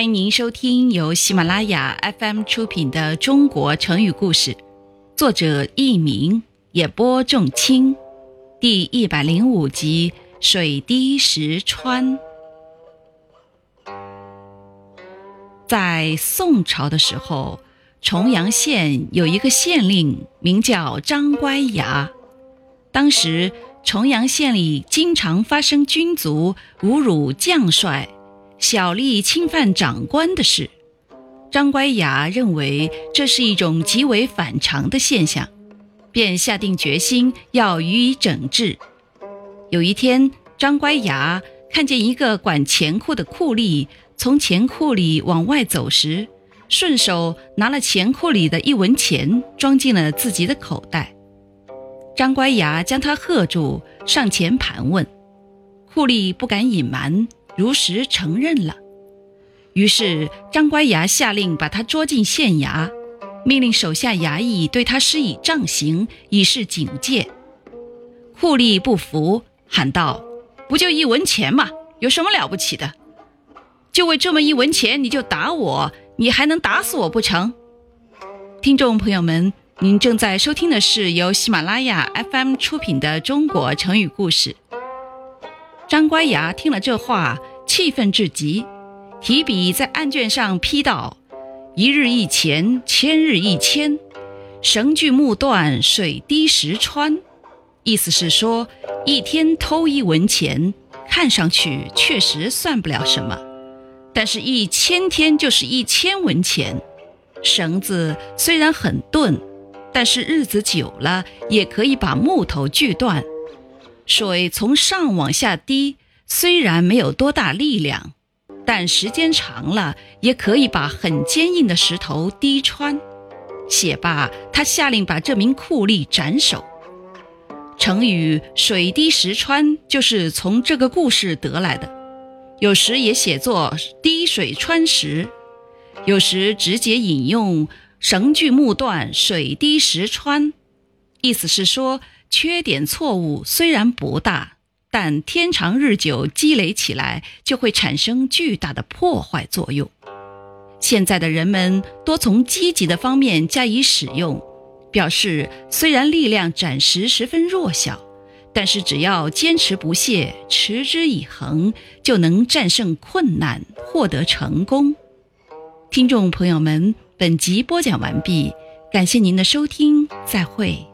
欢迎您收听由喜马拉雅 FM 出品的《中国成语故事》，作者佚名，演播仲卿，第一百零五集《水滴石穿》。在宋朝的时候，重阳县有一个县令，名叫张乖崖。当时，重阳县里经常发生军卒侮辱将帅。小吏侵犯长官的事，张乖崖认为这是一种极为反常的现象，便下定决心要予以整治。有一天，张乖崖看见一个管钱库的库吏从钱库里往外走时，顺手拿了钱库里的一文钱装进了自己的口袋。张乖崖将他喝住，上前盘问，库吏不敢隐瞒。如实承认了，于是张乖崖下令把他捉进县衙，命令手下衙役对他施以杖刑，以示警戒。库吏不服，喊道：“不就一文钱吗？有什么了不起的？就为这么一文钱，你就打我？你还能打死我不成？”听众朋友们，您正在收听的是由喜马拉雅 FM 出品的《中国成语故事》。张乖崖听了这话，气愤至极，提笔在案卷上批道：“一日一钱，千日一千，绳锯木断，水滴石穿。”意思是说，一天偷一文钱，看上去确实算不了什么；但是，一千天就是一千文钱。绳子虽然很钝，但是日子久了，也可以把木头锯断。水从上往下滴，虽然没有多大力量，但时间长了也可以把很坚硬的石头滴穿。写罢，他下令把这名酷吏斩首。成语“水滴石穿”就是从这个故事得来的，有时也写作“滴水穿石”，有时直接引用“绳锯木断，水滴石穿”，意思是说。缺点错误虽然不大，但天长日久积累起来，就会产生巨大的破坏作用。现在的人们多从积极的方面加以使用，表示虽然力量暂时十分弱小，但是只要坚持不懈、持之以恒，就能战胜困难，获得成功。听众朋友们，本集播讲完毕，感谢您的收听，再会。